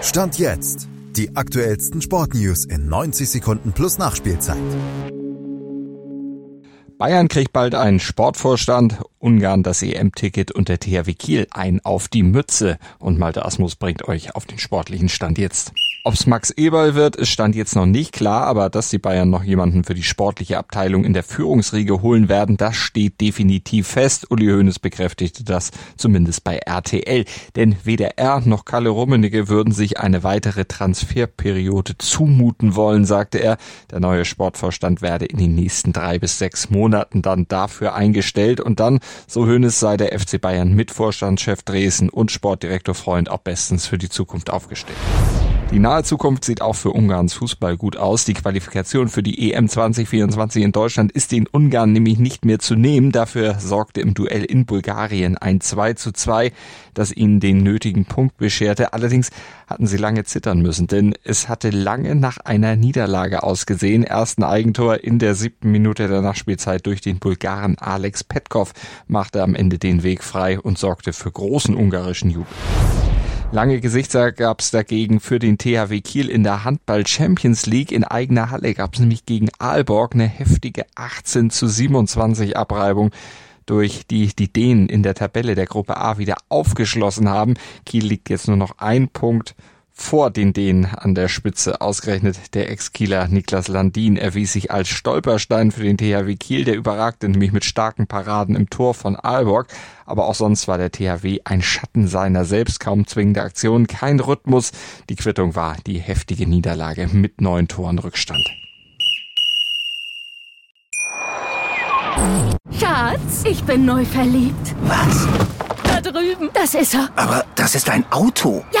Stand jetzt. Die aktuellsten Sportnews in 90 Sekunden plus Nachspielzeit. Bayern kriegt bald einen Sportvorstand, Ungarn das EM-Ticket und der THW Kiel ein auf die Mütze. Und Malte Asmus bringt euch auf den sportlichen Stand jetzt. Ob's Max Eberl wird, ist stand jetzt noch nicht klar, aber dass die Bayern noch jemanden für die sportliche Abteilung in der Führungsriege holen werden, das steht definitiv fest. Uli Hoeneß bekräftigte das zumindest bei RTL. Denn weder er noch Kalle Rummenigge würden sich eine weitere Transferperiode zumuten wollen, sagte er. Der neue Sportvorstand werde in den nächsten drei bis sechs Monaten dann dafür eingestellt und dann, so Hoeneß, sei der FC Bayern mit Vorstandschef Dresden und Sportdirektor Freund auch bestens für die Zukunft aufgestellt. Die nahe Zukunft sieht auch für Ungarns Fußball gut aus. Die Qualifikation für die EM 2024 in Deutschland ist den Ungarn nämlich nicht mehr zu nehmen. Dafür sorgte im Duell in Bulgarien ein 2 zu 2, das ihnen den nötigen Punkt bescherte. Allerdings hatten sie lange zittern müssen, denn es hatte lange nach einer Niederlage ausgesehen. Ersten Eigentor in der siebten Minute der Nachspielzeit durch den Bulgaren Alex Petkov machte am Ende den Weg frei und sorgte für großen ungarischen Jubel. Lange Gesichter gab es dagegen für den THW Kiel in der Handball Champions League. In eigener Halle gab es nämlich gegen Aalborg eine heftige 18 zu 27 Abreibung durch die die Dänen in der Tabelle der Gruppe A wieder aufgeschlossen haben. Kiel liegt jetzt nur noch ein Punkt vor den Dänen an der Spitze. Ausgerechnet der Ex-Kieler Niklas Landin erwies sich als Stolperstein für den THW Kiel. Der überragte nämlich mit starken Paraden im Tor von Aalborg. Aber auch sonst war der THW ein Schatten seiner selbst. Kaum zwingende Aktionen, kein Rhythmus. Die Quittung war die heftige Niederlage mit neun Toren Rückstand. Schatz, ich bin neu verliebt. Was? Da drüben. Das ist er. Aber das ist ein Auto. Ja,